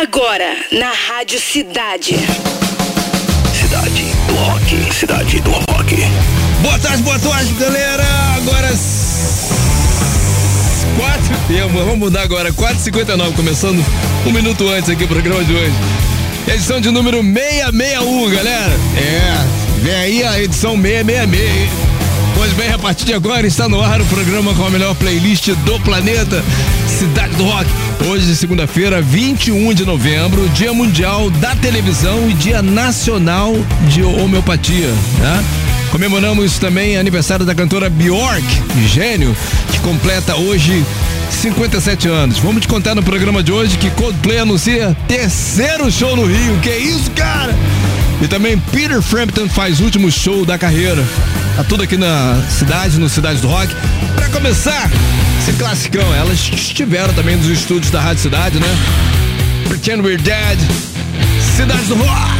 Agora, na Rádio Cidade. Cidade do Rock. Cidade do Rock. Boa tarde, boa tarde, galera. Agora. Quatro. Vamos mudar agora. 4h59, começando um minuto antes aqui o programa de hoje. Edição de número 661, galera. É, vem aí a edição 666. Pois bem, a partir de agora está no ar o programa com a melhor playlist do planeta, Cidade do Rock. Hoje, segunda-feira, 21 de novembro, Dia Mundial da Televisão e Dia Nacional de Homeopatia, né? Comemoramos também aniversário da cantora Bjork, gênio, que completa hoje 57 anos. Vamos te contar no programa de hoje que Coldplay anuncia terceiro show no Rio. Que isso, cara? E também Peter Frampton faz último show da carreira. Tá tudo aqui na cidade, no Cidade do Rock. Para começar, esse classicão, elas estiveram também nos estúdios da Rádio Cidade, né? Pretend We're Dead, Cidade do Rock.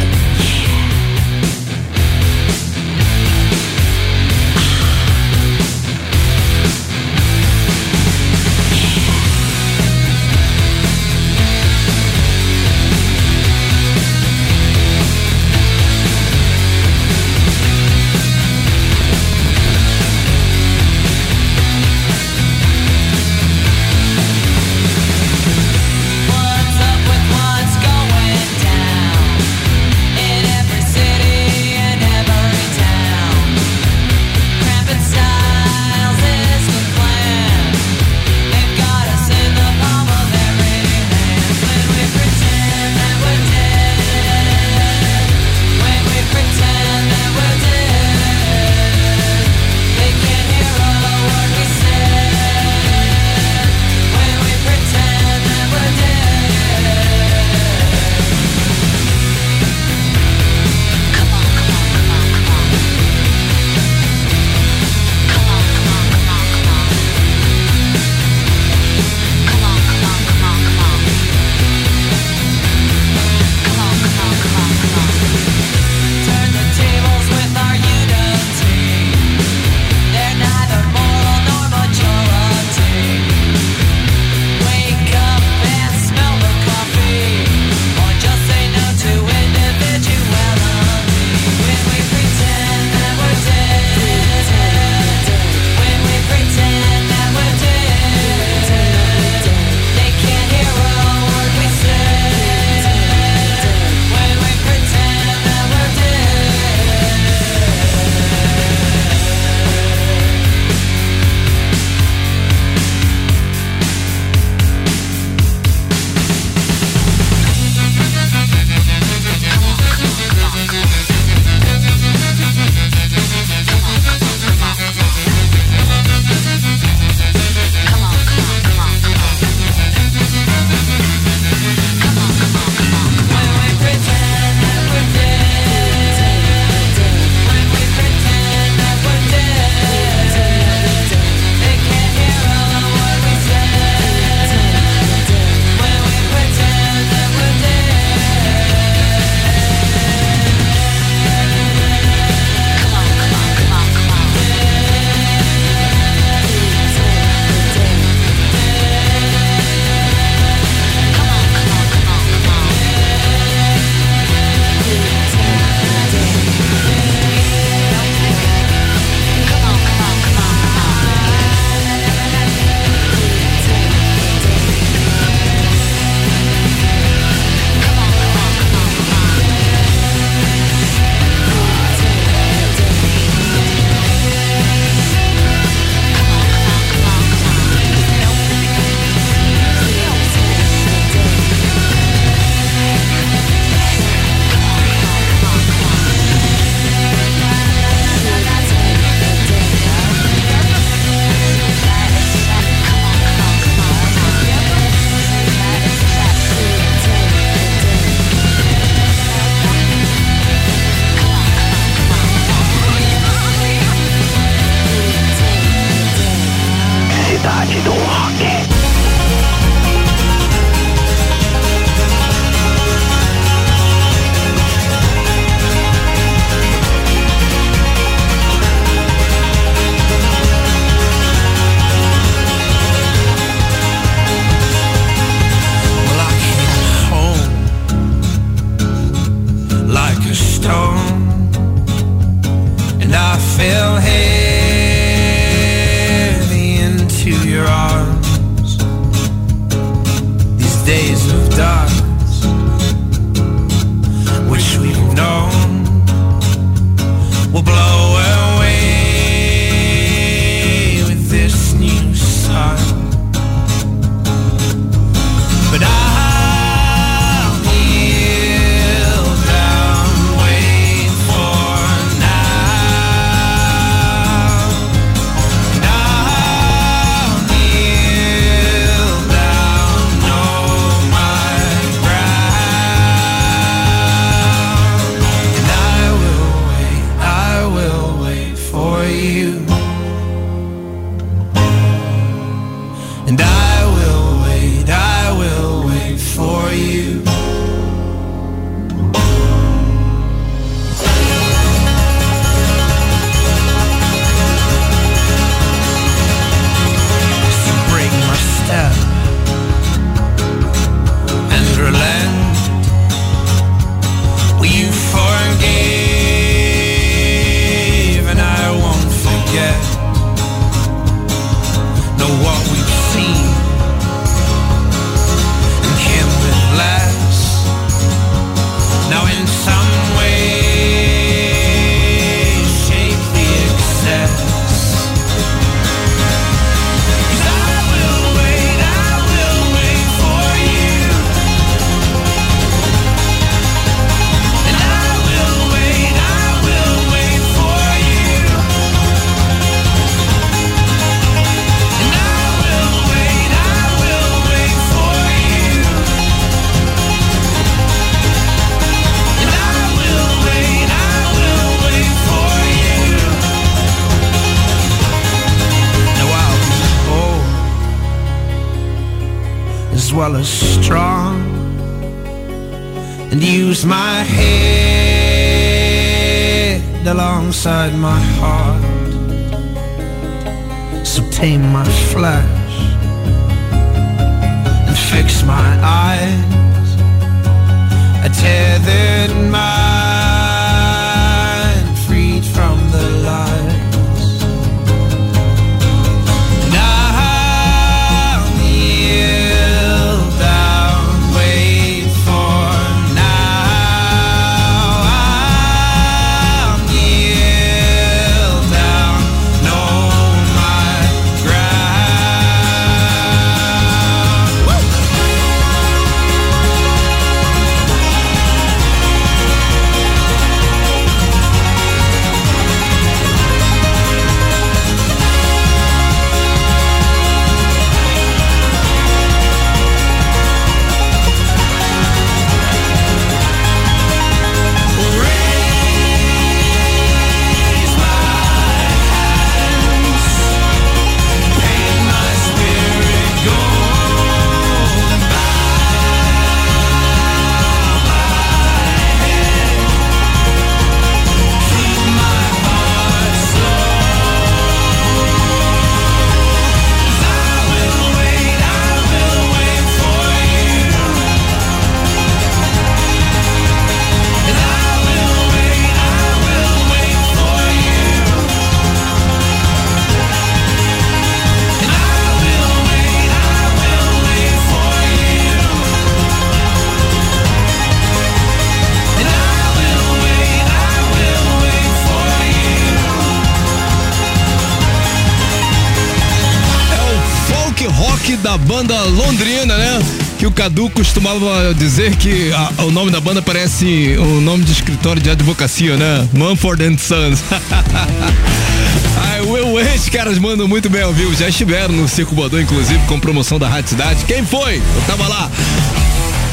Cadu costumava dizer que a- o nome da banda parece o nome de escritório de advocacia, né? Manford and Sons. Ai, o esses caras mandam muito bem vivo. Já estiveram no Circo Voador, inclusive, com promoção da Rádio Cidade. Quem foi? Eu tava lá.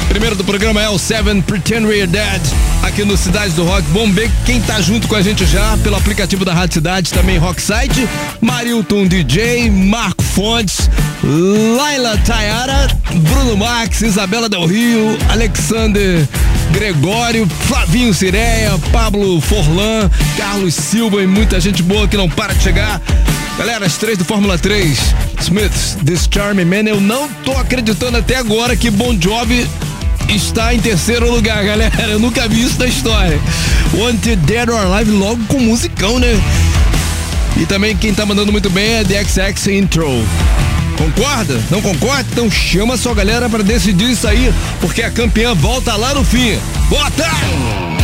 Primeiro do programa é o Seven Pretend We're Dead, aqui no Cidade do Rock. Vamos ver quem tá junto com a gente já pelo aplicativo da Rádio Cidade, também Rocksite, Marilton DJ, Marco Fontes, Laila Tayara, Bruno Max, Isabela Del Rio, Alexander Gregório, Flavinho Cireia, Pablo Forlan, Carlos Silva e muita gente boa que não para de chegar. Galera, as três do Fórmula 3, Smiths, This Charming Man, eu não tô acreditando até agora que Bon Jovi está em terceiro lugar, galera. Eu nunca vi isso na história. Wanted Dead or Alive logo com musicão, né? E também quem tá mandando muito bem é The XX Intro. Concorda? Não concorda? Então chama sua galera para decidir isso aí, porque a campeã volta lá no fim. Bota!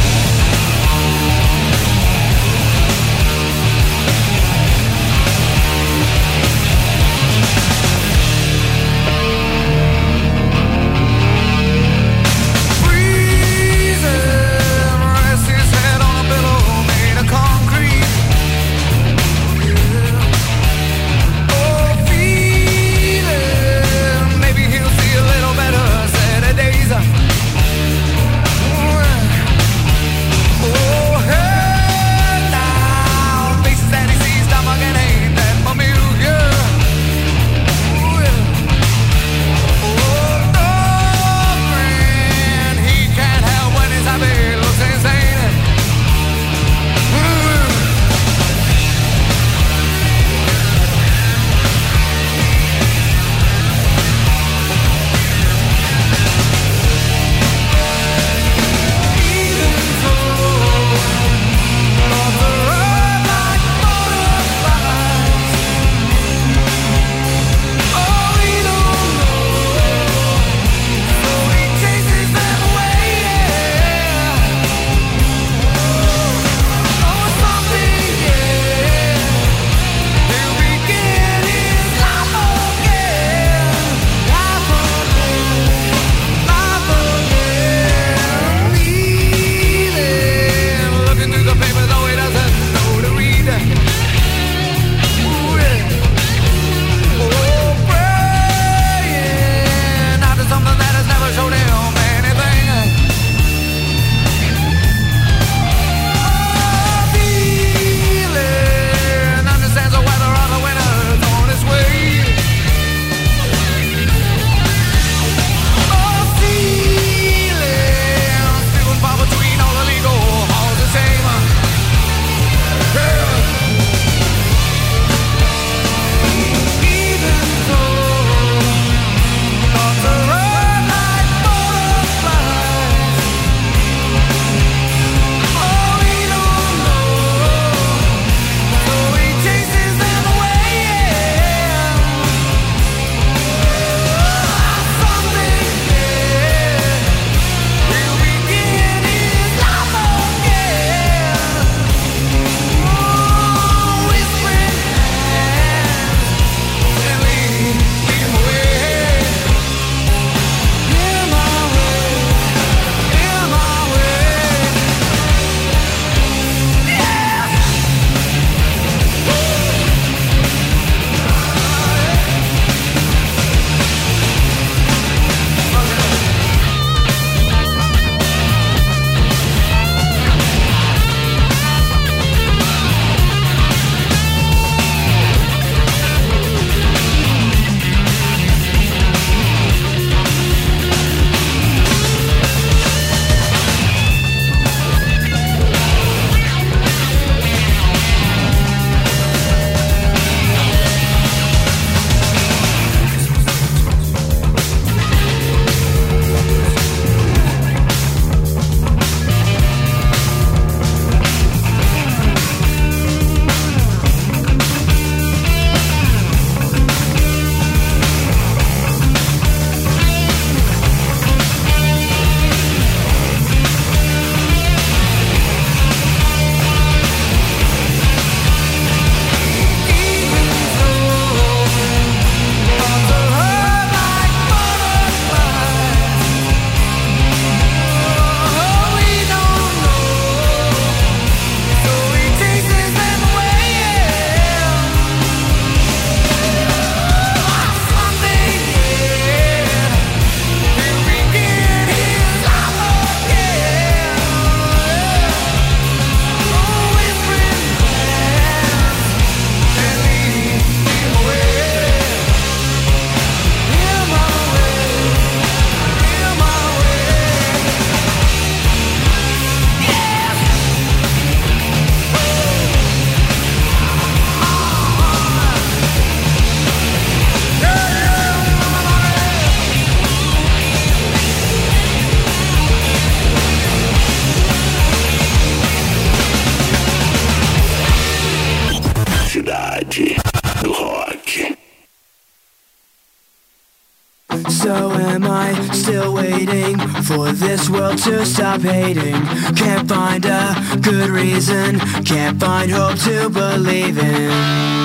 to stop hating. Can't find a good reason. Can't find hope to believe in.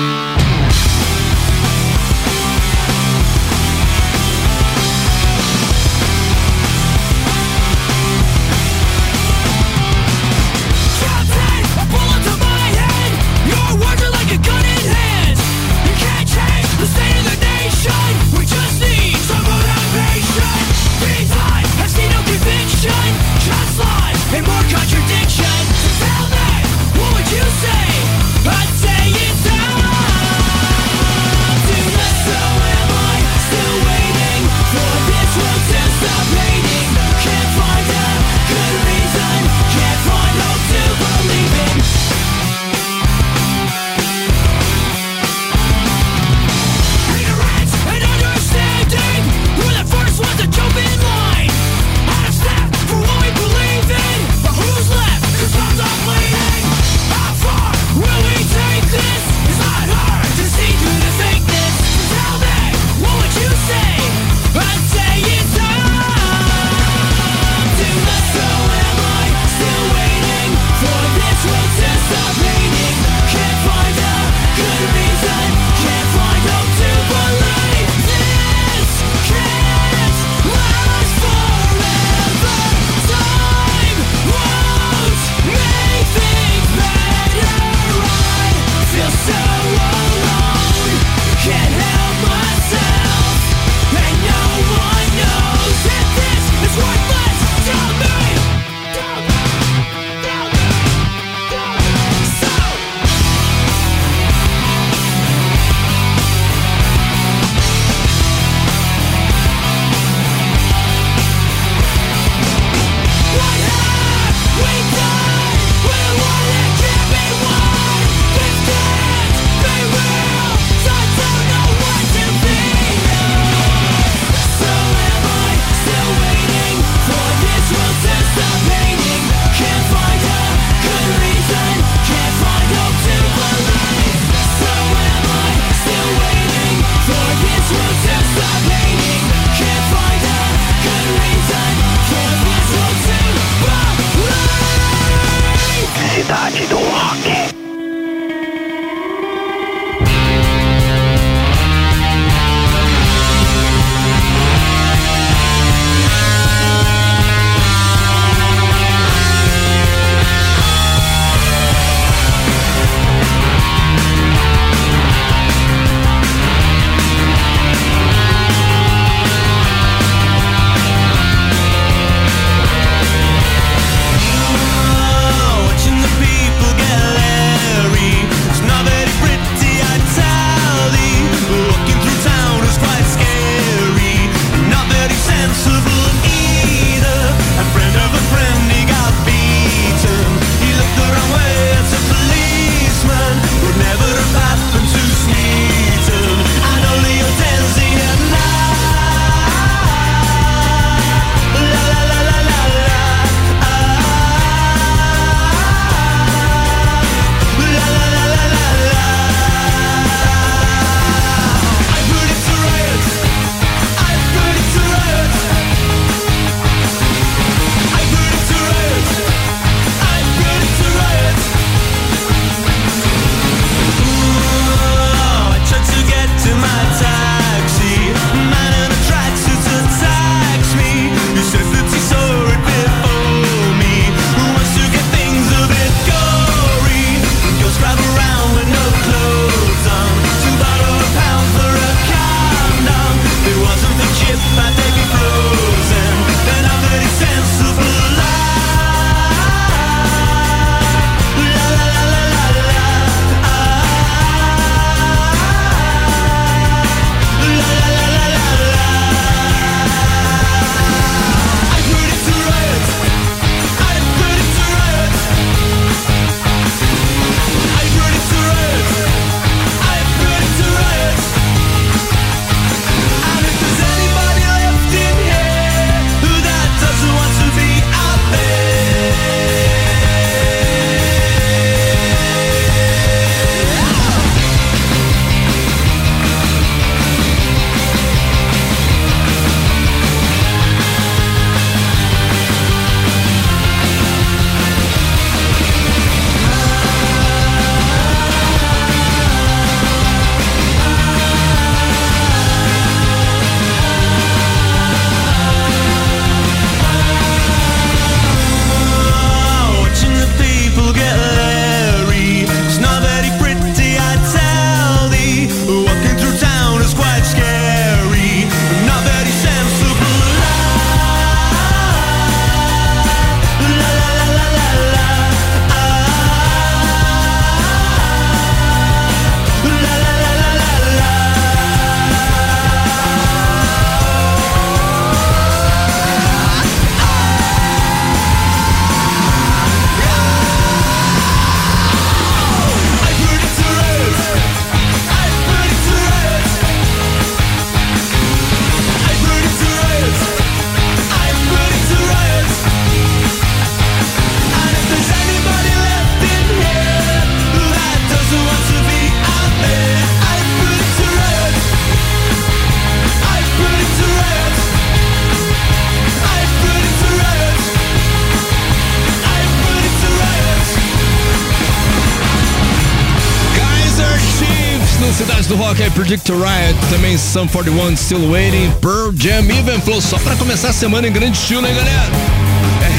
Sum 41 Still Waiting, Pearl Jam, Even Flow, só pra começar a semana em grande estilo, hein, galera?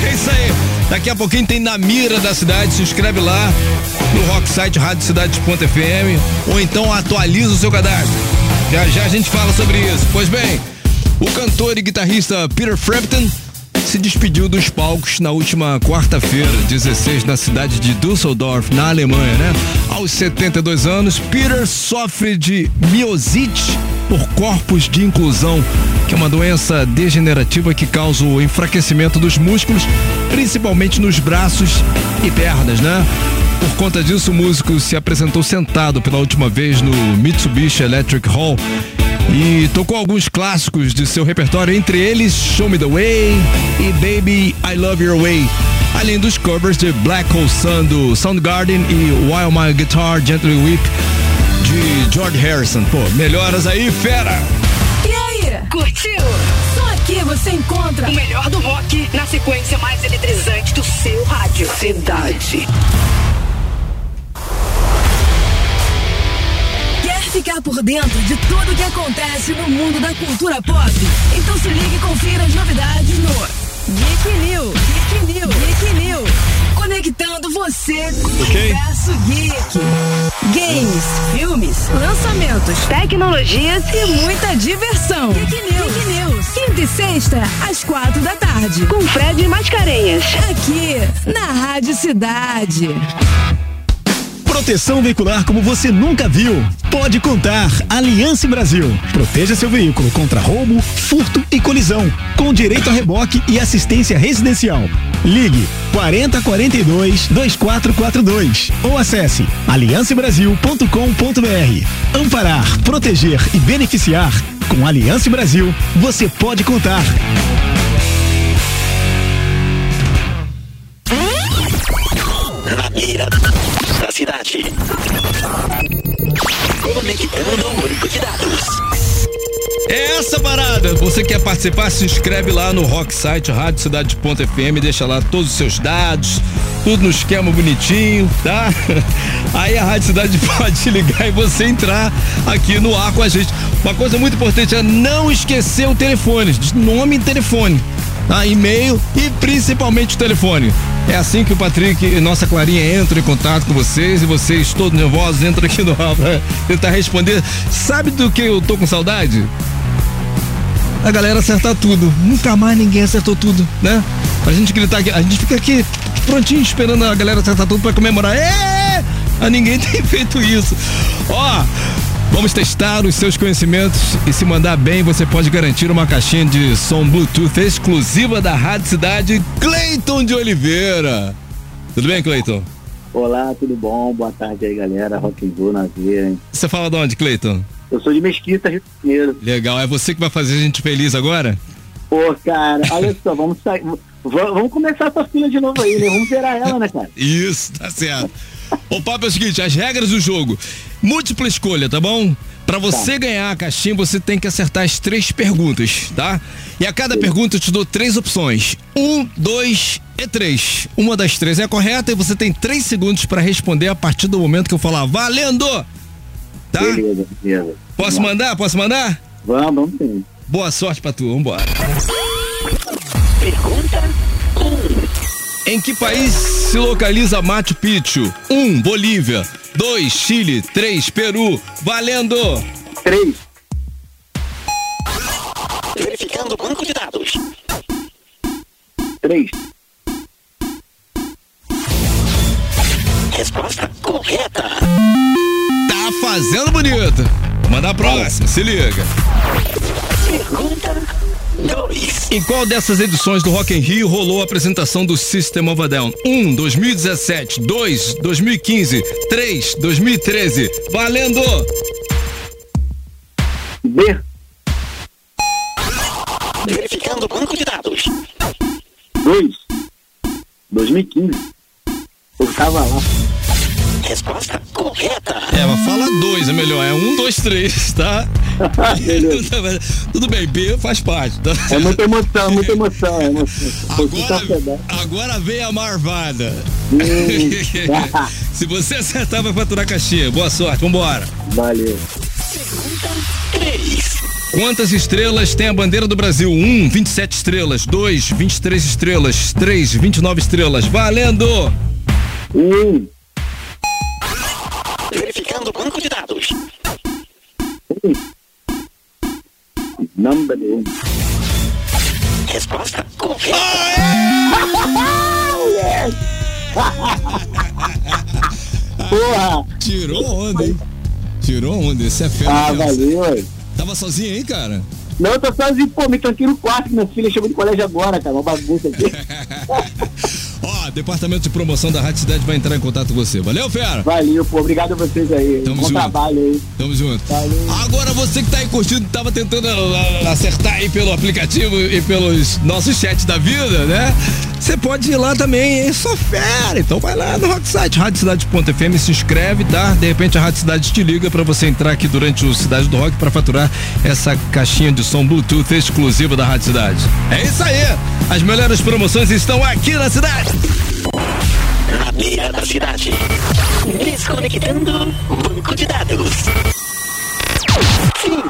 É isso aí. Daqui a pouquinho tem Na Mira da Cidade, se inscreve lá no rock site radiocidade.fm ou então atualiza o seu cadastro. Já já a gente fala sobre isso. Pois bem, o cantor e guitarrista Peter Frampton se despediu dos palcos na última quarta-feira, 16, na cidade de Düsseldorf, na Alemanha, né? Aos 72 anos, Peter sofre de miosite por corpos de inclusão, que é uma doença degenerativa que causa o enfraquecimento dos músculos, principalmente nos braços e pernas, né? Por conta disso, o músico se apresentou sentado pela última vez no Mitsubishi Electric Hall e tocou alguns clássicos de seu repertório, entre eles Show Me the Way e Baby I Love Your Way. Além dos covers de Black Hole Sun do Soundgarden e While My Guitar Gently Weep de George Harrison. Pô, melhoras aí, fera! E aí? Curtiu? Só aqui você encontra O melhor do rock na sequência mais eletrizante do seu rádio. Cidade. Ficar por dentro de tudo que acontece no mundo da cultura pop? Então se ligue e confira as novidades no Geek New. Geek New. Geek New. Conectando você com o Ok. universo geek. Games, filmes, lançamentos, Tecnologias e muita diversão. Geek News. Geek News. Quinta e sexta, às quatro da tarde. com Fred Mascarenhas. Aqui, na Rádio Cidade. Proteção veicular como você nunca viu. Pode contar. Aliança Brasil. Proteja seu veículo contra roubo, furto e colisão. Com direito a reboque e assistência residencial. Ligue 40 42 2442 ou acesse aliancebrasil.com.br. Amparar, proteger e beneficiar. Com Aliança Brasil, você pode contar. Na mira cidade. Conectando o de dados. É essa parada. Você quer participar? Se inscreve lá no Rock Site, radiocidade.fm, deixa lá todos os seus dados, tudo no esquema bonitinho, tá? Aí a Rádio Cidade pode ligar e você entrar aqui no ar com a gente. Uma coisa muito importante é não esquecer o telefone, nome e telefone, tá? E-mail e principalmente o telefone. É assim que o Patrick e nossa Clarinha entram em contato com vocês e vocês todos nervosos entram aqui no ar pra tentar responder. Sabe do que eu tô com saudade? a galera acertar tudo. Nunca mais ninguém acertou tudo, né? A gente gritar aqui, a gente fica aqui prontinho esperando a galera acertar tudo pra comemorar. É! A ninguém tem feito isso. Ó, vamos testar os seus conhecimentos e se mandar bem, você pode garantir uma caixinha de som Bluetooth exclusiva da Rádio Cidade Cleiton de Oliveira. Tudo bem, Cleiton? Olá, tudo bom? Boa tarde aí, galera. Rock and roll na veia, hein? Você fala de onde, Cleiton? Eu sou de Mesquita, Rio de Janeiro. Legal, é você que vai fazer a gente feliz agora? Pô, cara, olha só, vamos sair. Vamos começar essa fila de novo aí, né? Vamos zerar ela, né, cara? Isso, tá certo. o papo é o seguinte, as regras do jogo. Múltipla escolha, tá bom? Pra você ganhar a caixinha, você tem que acertar as três perguntas, tá? E a cada pergunta eu te dou três opções. Um, dois e três. Uma das três é a correta e você tem três segundos pra responder a partir do momento que eu falar valendo! Tá? Beleza, beleza. Posso Vamos mandar? Posso mandar? Vamos, vamos sim. Boa sorte pra tu, vambora. Pergunta 1. Em que país se localiza Machu Picchu? 1. Um, Bolívia. 2. Chile. 3. Peru. Valendo! Três. Verificando o banco de dados. Três. Resposta correta. Tá fazendo bonito. Manda a próxima, se liga. Pergunta 2. Em qual dessas edições do Rock in Rio rolou a apresentação do System of a Down? 1. 2017. 2. 2015. 3. 2013. Valendo! B. Verificando o banco de dados. Dois. 2015. Eu tava lá. Resposta correta. É, mas fala dois, é melhor. É um, dois, três, tá? Beleza. Tudo bem, B faz parte, tá? É muita emoção, muita emoção. É emoção. Foi Agora, agora vem a marvada. Hum. Se você acertar, vai faturar a caixinha. Boa sorte, vambora. Valeu. Quantas estrelas tem a bandeira do Brasil? 1, 27 estrelas. 2, 23 estrelas. 3, 29 estrelas. Valendo! Um. Verificando o banco de dados. Number um. Resposta correta. Porra! Tirou onda, hein? Tirou onda, esse é fera. Ah, valeu, ué. Tava sozinho aí, cara? Não, eu tô sozinho, pô, me tranquei no quarto, minha filha chegou do colégio agora, cara, uma bagunça aqui. Ó, departamento de promoção da Rádio Cidade vai entrar em contato com você. Valeu, fera? Valeu, pô, obrigado a vocês aí. Tamo Bom junto. trabalho aí. Tamo junto. Valeu. Agora você que tá aí curtindo, tava tentando ah, acertar aí pelo aplicativo e pelos nossos chats da vida, né? Você pode ir lá também, é só fera. Então vai lá no Rocksite, radiocidade.fm, se inscreve, tá? De repente a Rádio Cidade te liga pra você entrar aqui durante o Cidade do Rock pra faturar essa caixinha de som Bluetooth exclusiva da Rádio Cidade. É isso aí! As melhores promoções estão aqui na cidade! Na beira da cidade. Desconectando banco de dados. Fim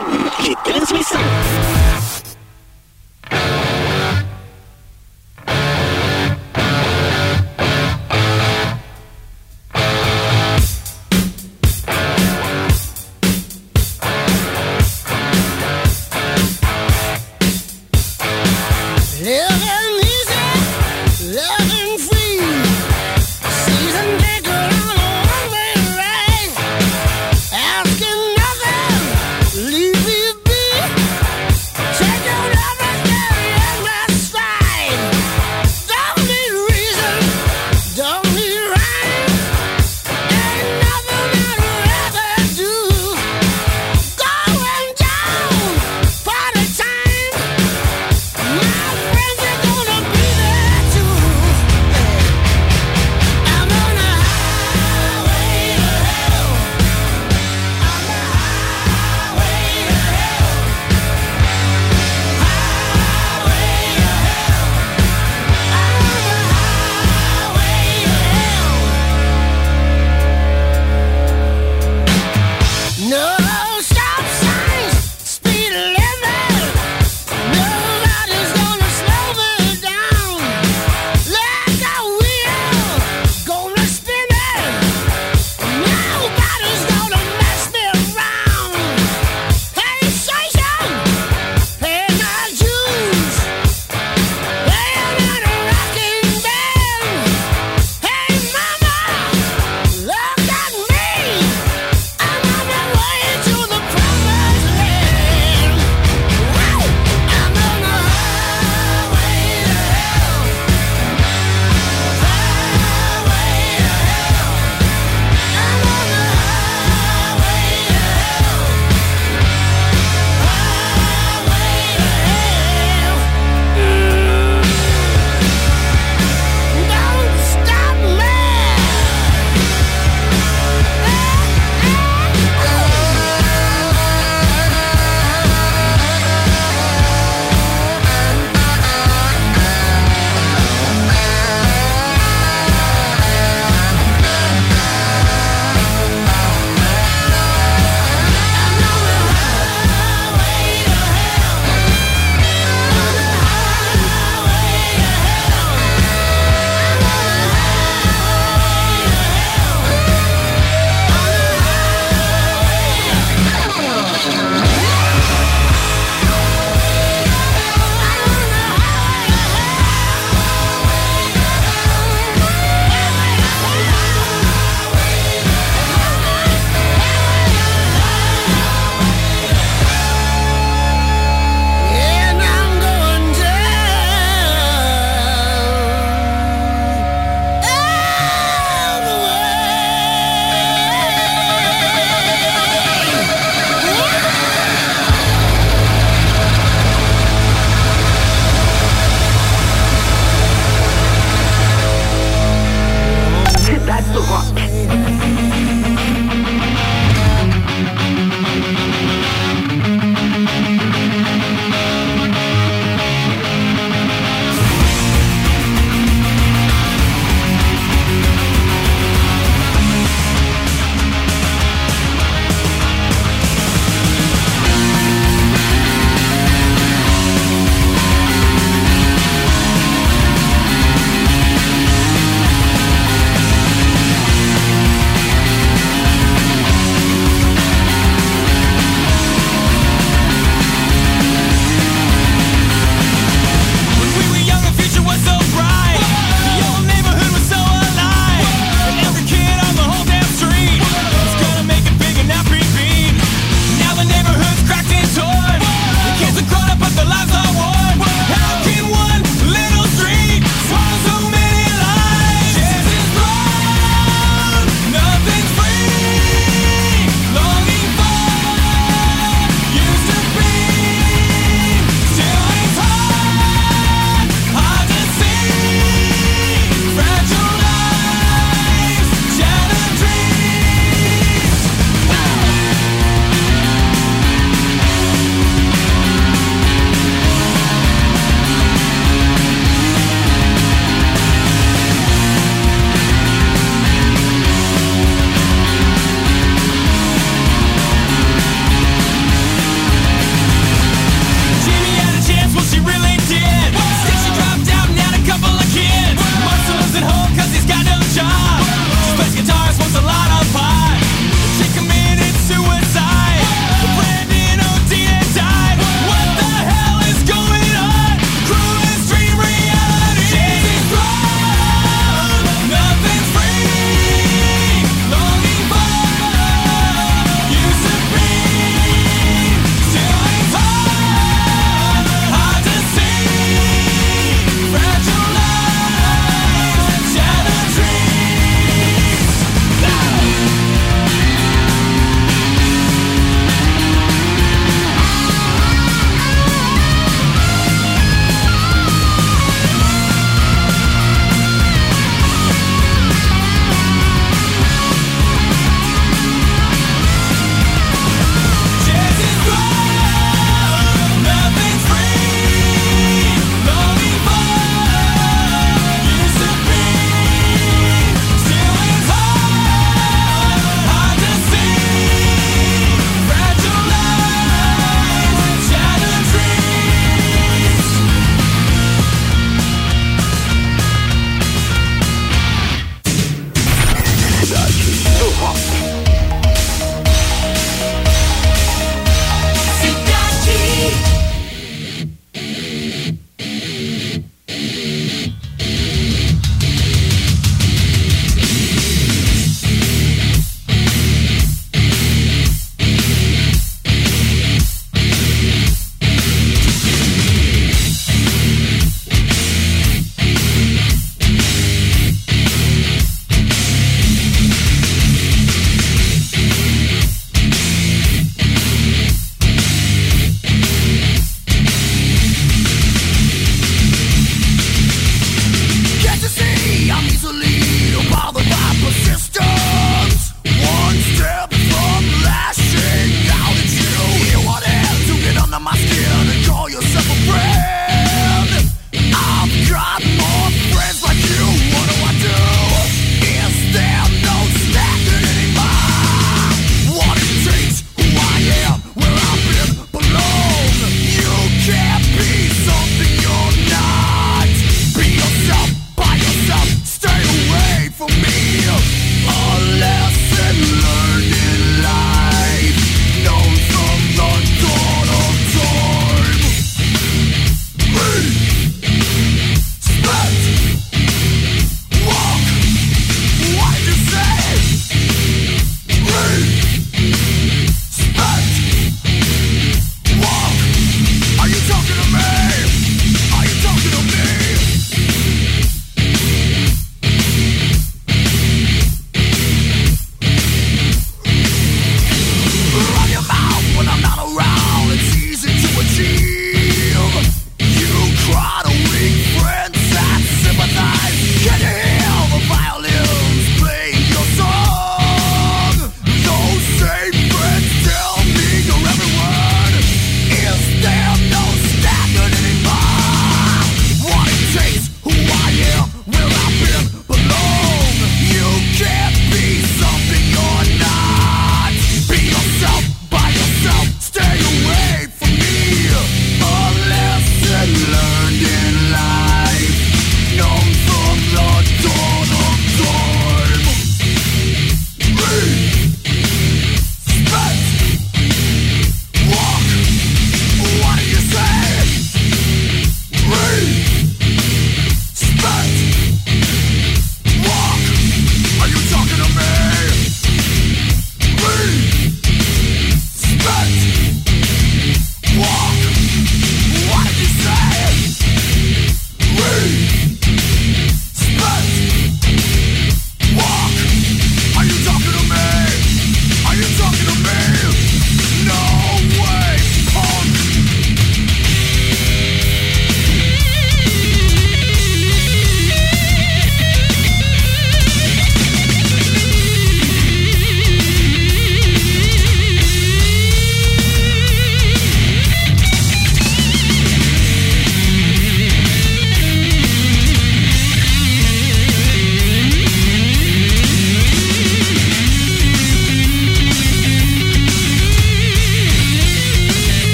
de transmissão.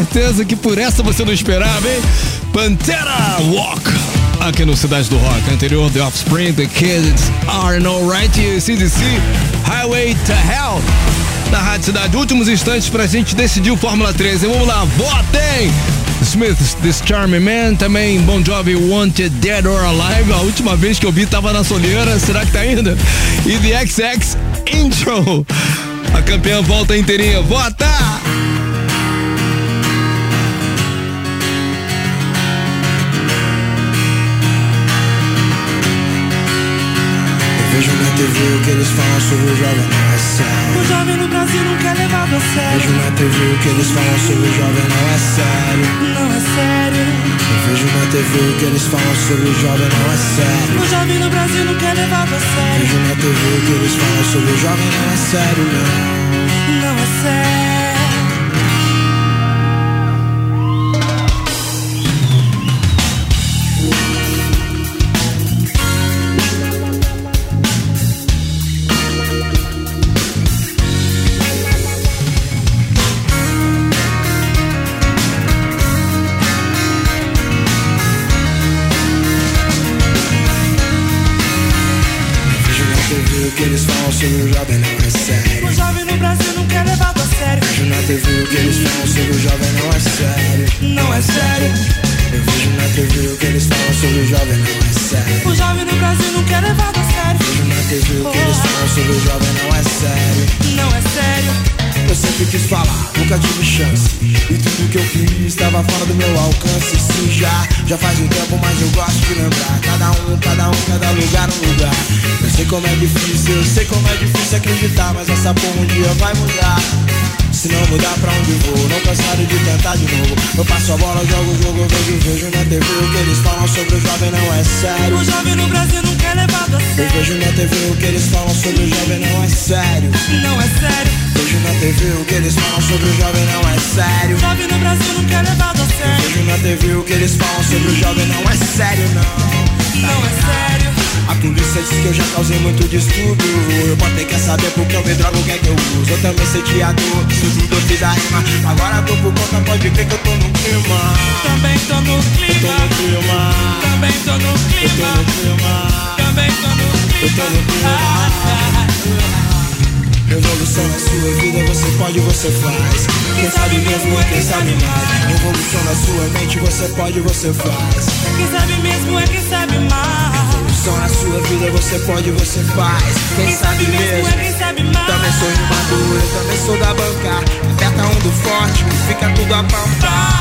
Certeza que por essa você não esperava, hein? Pantera Walk. Aqui no Cidade do Rock, anterior The Offspring, The Kids Are No Right e CDC Highway to Hell. Na Rádio Cidade, últimos instantes pra gente decidir o Fórmula 13. Vamos lá, votem! Smiths, This Charming Man, também Bon Jovi, Wanted, Dead or Alive. A última vez que eu vi tava na soleira, será que tá ainda? E The XX Intro. A campeã volta inteirinha, vota! TV o que eles falam sobre o jovem não é sério. O jovem no Brasil nunca é levado a sério. Vejo na TV o que eles falam sobre o jovem não é sério. Não é sério. Eu vejo na TV o que eles falam sobre o jovem não é sério. O jovem no Brasil nunca é levado a sério. Vejo na TV o que eles falam sobre o jovem não é sério, não. Não é sério. Chance. E tudo que eu fiz estava fora do meu alcance. Sim, já, já faz um tempo, mas eu gosto de lembrar. Cada um, cada um, cada lugar, um lugar. Eu sei como é difícil, eu sei como é difícil acreditar. Mas essa porra um dia vai mudar. Se não mudar pra onde vou, não cansado de tentar de novo. Eu passo a bola, jogo o jogo, vejo, vejo na TV o que eles falam sobre o jovem não é sério. O jovem no Brasil nunca é levado a Eu sério. vejo na TV o que eles falam sobre o jovem não é sério. Não é sério. Vejo na TV o que eles falam sobre o jovem não é sério. O jovem no Brasil nunca é levado a sério. Vejo na TV o que eles falam sobre o jovem não é sério, não. Não é sério. A polícia diz que eu já causei muito distúrbio. Eu botei quer saber porque eu me drogo, o que é que eu uso. Eu também sei teatro, isso tudo eu fiz a rima. Agora tô por conta, pode ver que eu tô no clima. Também tô no Eu tô clima. no clima. Também tô no Eu tô clima. no clima. Também tô no Eu tô no clima. Revolução na sua vida, você pode, você faz. Quem sabe mesmo é quem sabe mais. Revolução na sua mente, você pode, você faz. Quem sabe mesmo é quem sabe mais. Revolução na sua vida, você pode, você faz. Quem sabe mesmo é quem sabe mais. Também sou rimador, eu também sou da banca. Aperta um do forte, fica tudo a pampa.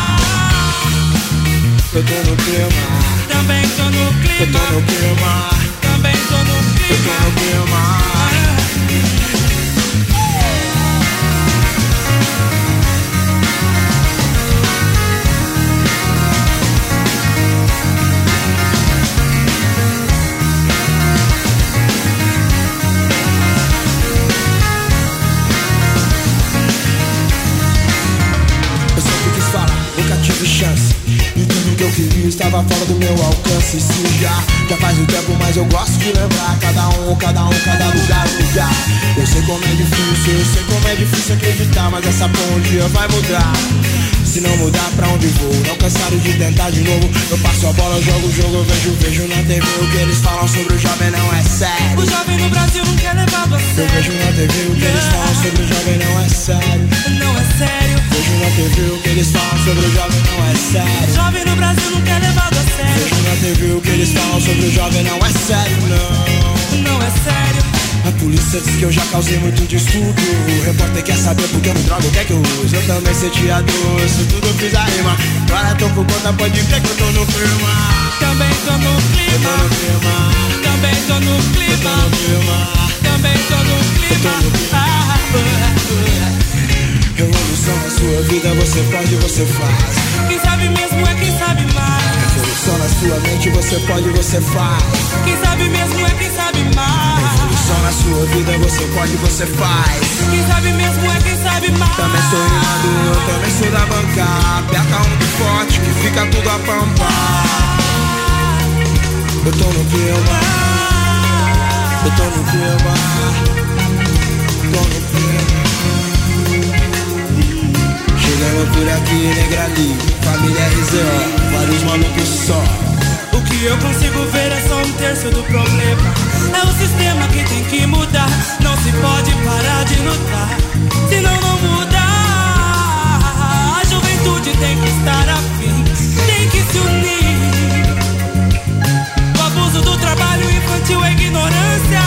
Eu tô no clima, Também tô no eu clima. tô no clima, Também tô no eu tô clima. no clima. Chance. E tudo que eu queria estava fora do meu alcance. Sim, já, já faz um tempo, mas eu gosto de lembrar. Cada um, cada um, cada lugar, lugar. Eu sei como é difícil, eu sei como é difícil acreditar. Mas essa dia vai mudar. Se não mudar pra onde vou, não cansado de tentar de novo. Eu passo a bola, jogo o jogo, eu vejo, vejo na TV o que eles falam sobre o jovem não é sério. O jovem no Brasil nunca é levado a Eu sério. vejo na TV o que eles falam sobre o jovem não é sério. Não é sério. Vejo na TV o que eles falam sobre o jovem não é sério. Jovem no Brasil nunca é levado a sério. Vejo na TV o que eles falam sobre o jovem não é sério, não. Não é sério. A polícia diz que eu já causei muito distúrbio. O repórter quer saber por que eu me drogo, o que é que eu uso. Eu também sei teatro, isso tudo eu fiz a rima. Agora tô por conta, pode ver que eu tô no clima. Também tô no clima. no clima, Também tô no clima. Também tô no clima. Revolução na sua vida, você pode, você faz. Quem sabe mesmo é quem sabe mais. Revolução na sua mente, você pode, você faz. Quem sabe vida, você pode, você faz. Quem sabe mesmo é quem sabe mais. Também sou rimador, eu também sou da banca. Aperta um do forte que fica tudo a pampa. Eu tô no clima, eu tô no clima, tô no clima. Chega Mesma por aqui, negra ali. Família RZO, vários malucos só. Eu consigo ver é só um terço do problema. É o sistema que tem que mudar. Não se pode parar de lutar. Senão não muda. A juventude tem que estar afim. Tem que se unir. O abuso do trabalho infantil é ignorância.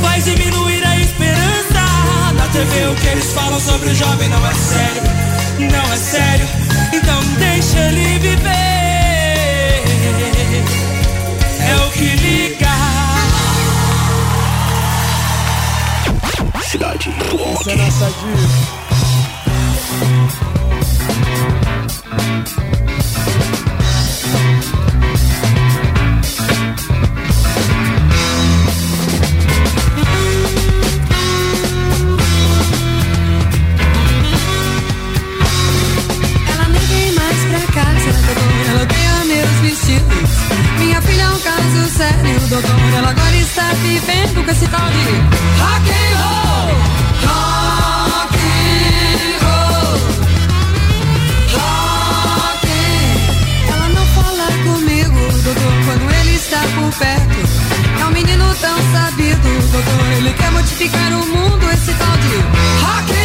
Faz diminuir a esperança. Na TV o que eles falam sobre o jovem não é sério. Não é sério. Então deixa ele viver. É o que liga. Cidade. Essa é nossa dica. Vivendo com esse tal de rock and roll. Rock and Ela não fala comigo, doutor, quando ele está por perto. É um menino tão sabido, doutor. Ele quer modificar o mundo, esse tal de rock and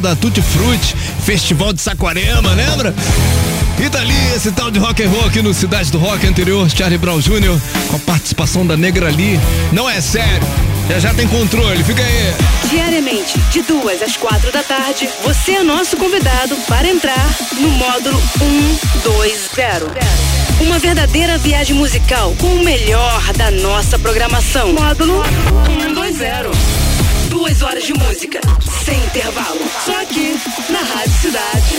da Tutti Frutti, Festival de Saquarema, lembra? Rita Lee, esse tal de rock and roll aqui no Cidade do Rock anterior, Charlie Brown Jr., com a participação da Negra Lee. Não é sério, já já tem controle, fica aí. Diariamente, de duas às quatro da tarde, você é nosso convidado para entrar no módulo 120. Uma verdadeira viagem musical com o melhor da nossa programação. Módulo 120. Duas horas de música, sem intervalo. Só aqui, na Rádio Cidade.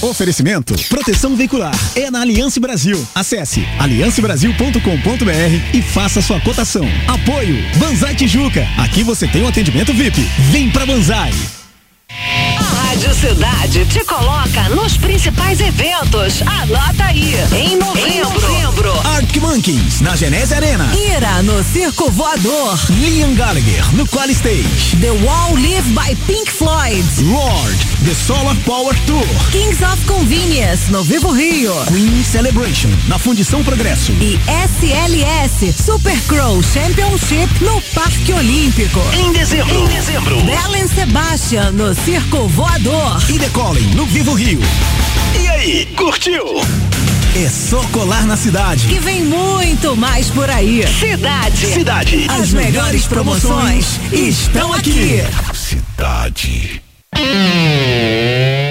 Oferecimento Proteção Veicular é na Aliança Brasil. Acesse aliancebrasil.com.br e faça sua cotação. Apoio Banzai Tijuca. Aqui você tem um atendimento VIP. Vem pra Banzai. Cidade te coloca nos principais eventos. Anota aí. Em novembro. Arctic Monkeys na Genese Arena. Ira no Circo Voador. Liam Gallagher no Qual Stage. The Wall Live by Pink Floyd. Lord, The Solar Power Tour. Kings of Convenience no Vivo Rio. Queen Celebration na Fundição Progresso. E SLS Super Crow Championship no Parque Olímpico. Em dezembro. Em dezembro. Belen Sebastian no Circo Voador. E Decolem no Vivo Rio. E aí, curtiu? É só colar na cidade. Que vem muito mais por aí. Cidade. Cidade. As melhores promoções estão aqui. Cidade.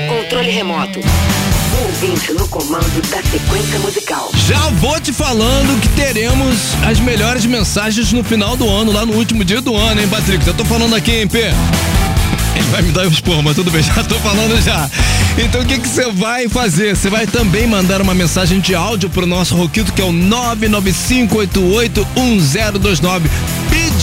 Controle remoto. Ouvinte no comando da sequência musical. Já vou te falando que teremos as melhores mensagens no final do ano, lá no último dia do ano, hein, Patrick? Eu tô falando aqui, hein, P? Ele vai me dar um expor, mas tudo bem, já tô falando já. Então o que que você vai fazer? Você vai também mandar uma mensagem de áudio pro nosso Roquito, que é o 995881029,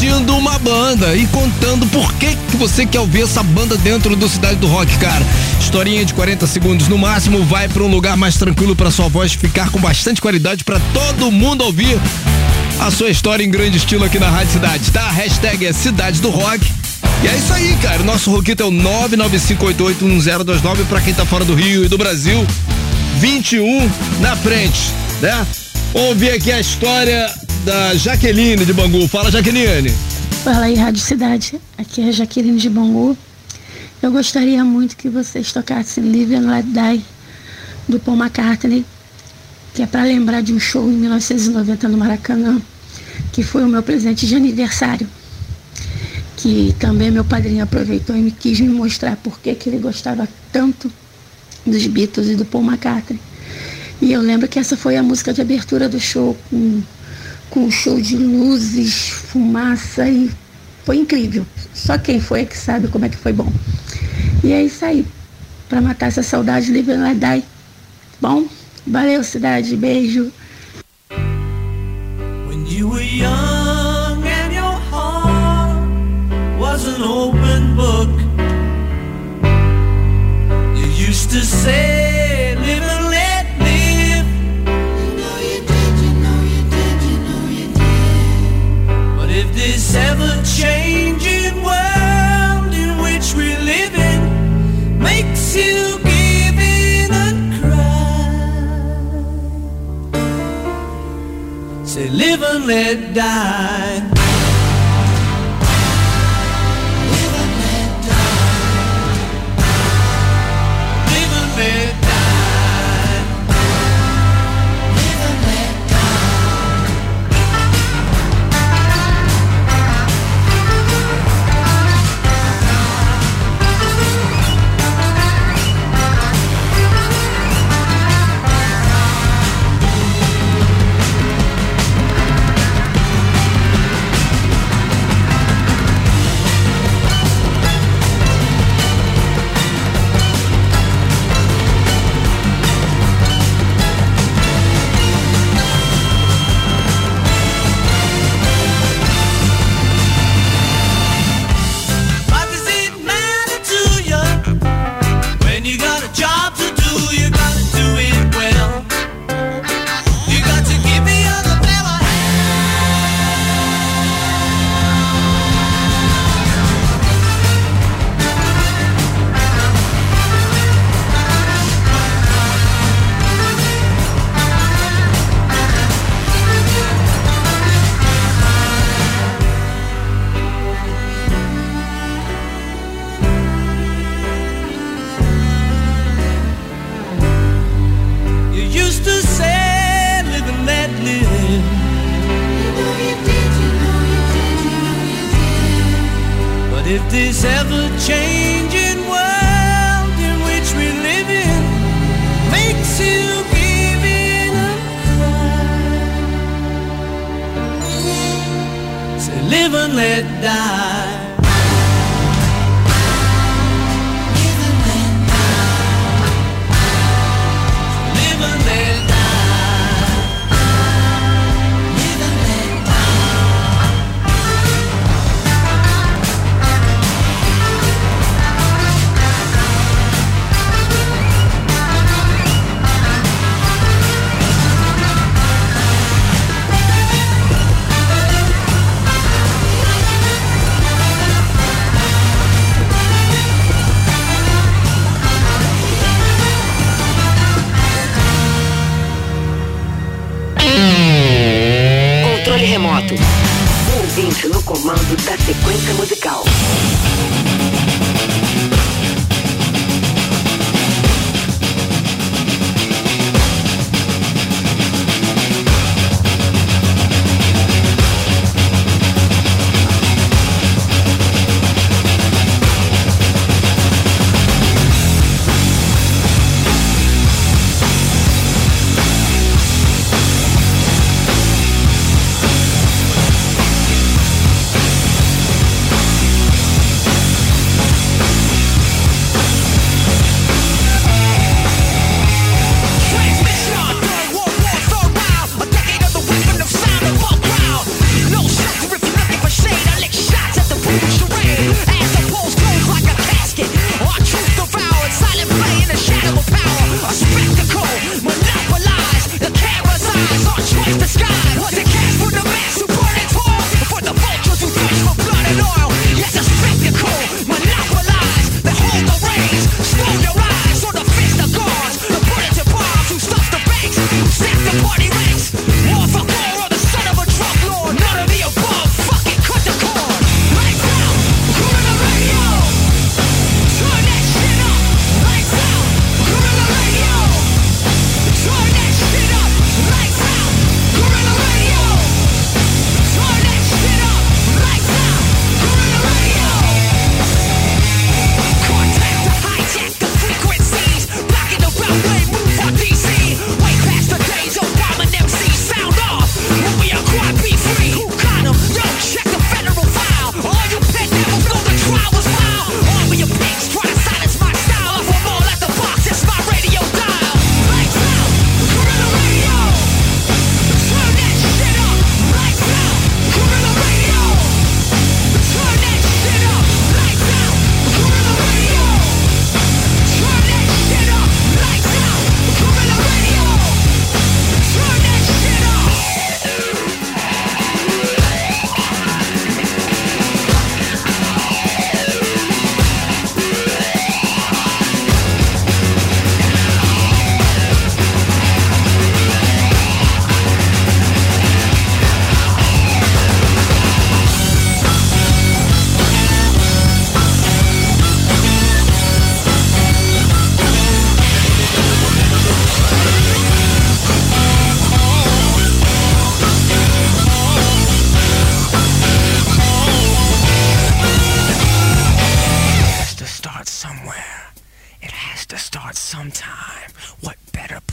pedindo uma banda e contando por que que você quer ouvir essa banda dentro do Cidade do Rock, cara. Historinha de 40 segundos no máximo, vai para um lugar mais tranquilo para sua voz ficar com bastante qualidade para todo mundo ouvir a sua história em grande estilo aqui na Rádio Cidade, tá? Hashtag é Cidade do Rock. E é isso aí, cara. Nosso Roquito é o 995881029 pra quem tá fora do Rio e do Brasil. 21 na frente, né? Vamos aqui a história da Jaqueline de Bangu. Fala, Jaqueline. Fala aí, Rádio Cidade. Aqui é a Jaqueline de Bangu. Eu gostaria muito que vocês tocassem Live and Let Die do Paul McCartney, que é para lembrar de um show em 1990 no Maracanã, que foi o meu presente de aniversário. Que também meu padrinho aproveitou e me quis me mostrar por que ele gostava tanto dos Beatles e do Paul McCartney. E eu lembro que essa foi a música de abertura do show, com, com um show de luzes, fumaça e foi incrível. Só quem foi é que sabe como é que foi bom. E é isso aí. Pra matar essa saudade, Live and Die. Bom? Valeu, cidade. Beijo. When you were young and your heart was an open book, you used to say, live and let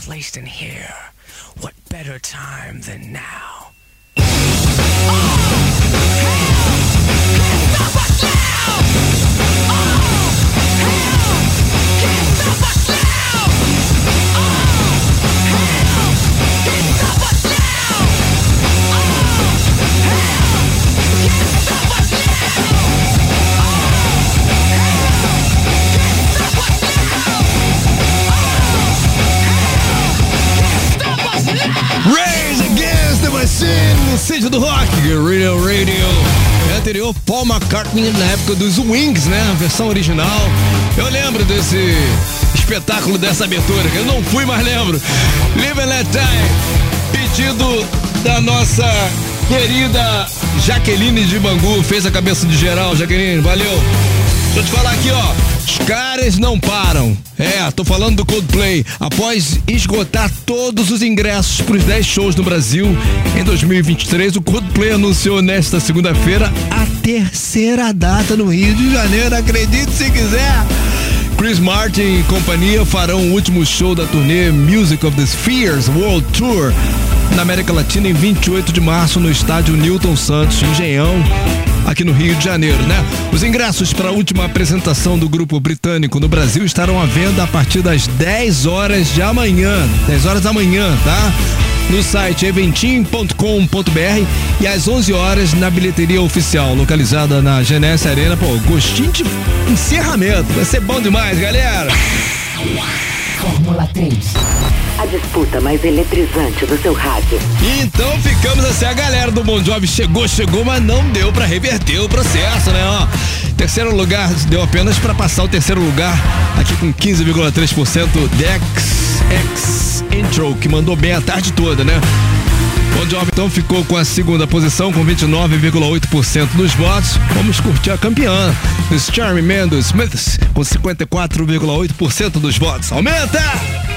better place than here? What better time than now? Rage No sítio do rock, Guerrilla Radio. É anterior, Paul McCartney na época dos Wings, né? A versão original. Eu lembro desse espetáculo dessa abertura, eu não fui, mas lembro. Live and Let Die, pedido da nossa querida Jaqueline de Bangu. Fez a cabeça de geral, Jaqueline, valeu. Deixa eu te falar aqui, ó. Os caras não param. É, tô falando do Coldplay. Após esgotar todos os ingressos para os 10 shows no Brasil em 2023, o Coldplay anunciou nesta segunda-feira a terceira data no Rio de Janeiro. Acredite se quiser. Chris Martin e companhia farão o último show da turnê Music of the Spheres World Tour na América Latina em 28 de março no estádio Newton Santos, Engenhão, aqui no Rio de Janeiro, né? Os ingressos para a última apresentação do grupo britânico no Brasil estarão à venda a partir das 10 horas de amanhã. 10 horas da manhã, tá? No site eventim.com.br e às 11 horas na bilheteria oficial, localizada na Genesse Arena. Pô, gostinho de encerramento. Vai ser bom demais, galera. Fórmula 3. A disputa mais eletrizante do seu rádio. Então ficamos assim, a galera do Bon Jovi chegou, chegou, mas não deu pra reverter o processo, né? Ó, terceiro lugar deu apenas pra passar o terceiro lugar aqui com 15,3% Dex X Intro, que mandou bem a tarde toda, né? Bon Jovi então ficou com a segunda posição com 29,8% dos votos. Vamos curtir a campeã, Charmy Man dos Smiths, com 54,8% dos votos. Aumenta!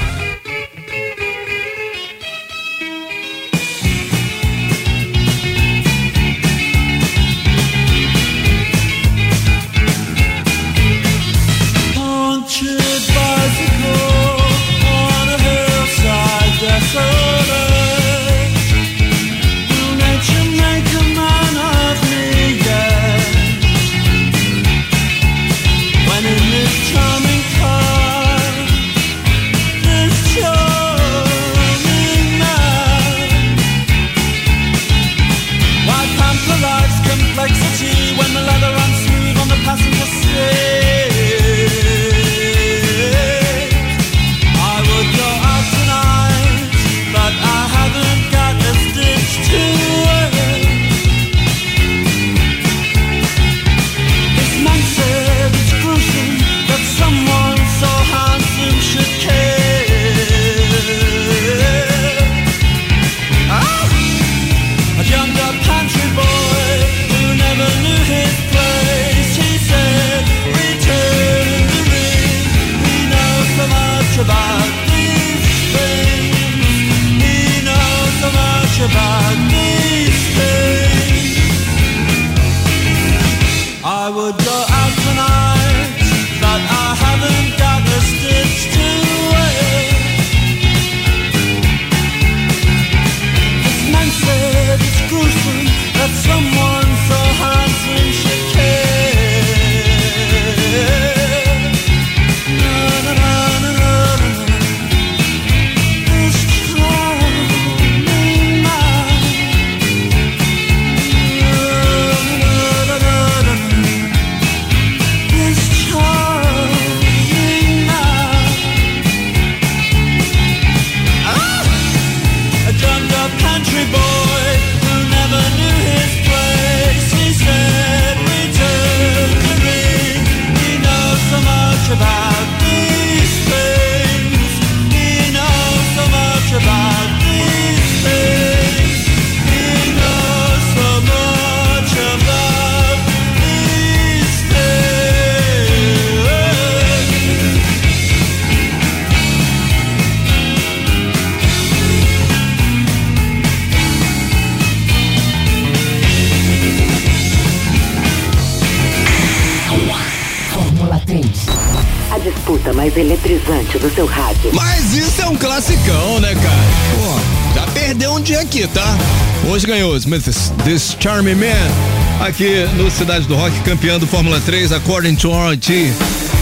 Smiths This Charming Man aqui no Cidade do Rock, campeão do Fórmula 3, according to RT.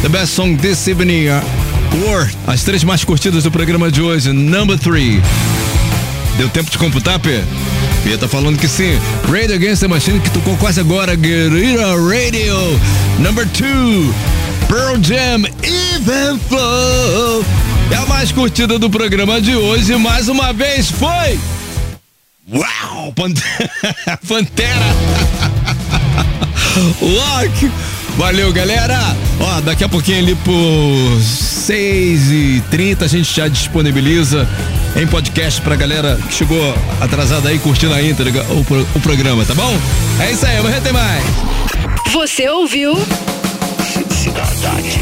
The best song this evening, uh, War. As três mais curtidas do programa de hoje, number 3. Deu tempo de computar, P? P tá falando que sim. Radio Against the Machine que tocou quase agora, Guerrilla Radio. Number 2. Pearl Jam, Even Flow. É a mais curtida do programa de hoje, mais uma vez foi. Uau! Pantera! Pantera. Lock! Valeu, galera! Ó, daqui a pouquinho ali por 6 e 30 a gente já disponibiliza em podcast pra galera que chegou atrasada aí curtindo a íntegra o, pro- o programa, tá bom? É isso aí, amanhã tem mais. Você ouviu? Cidade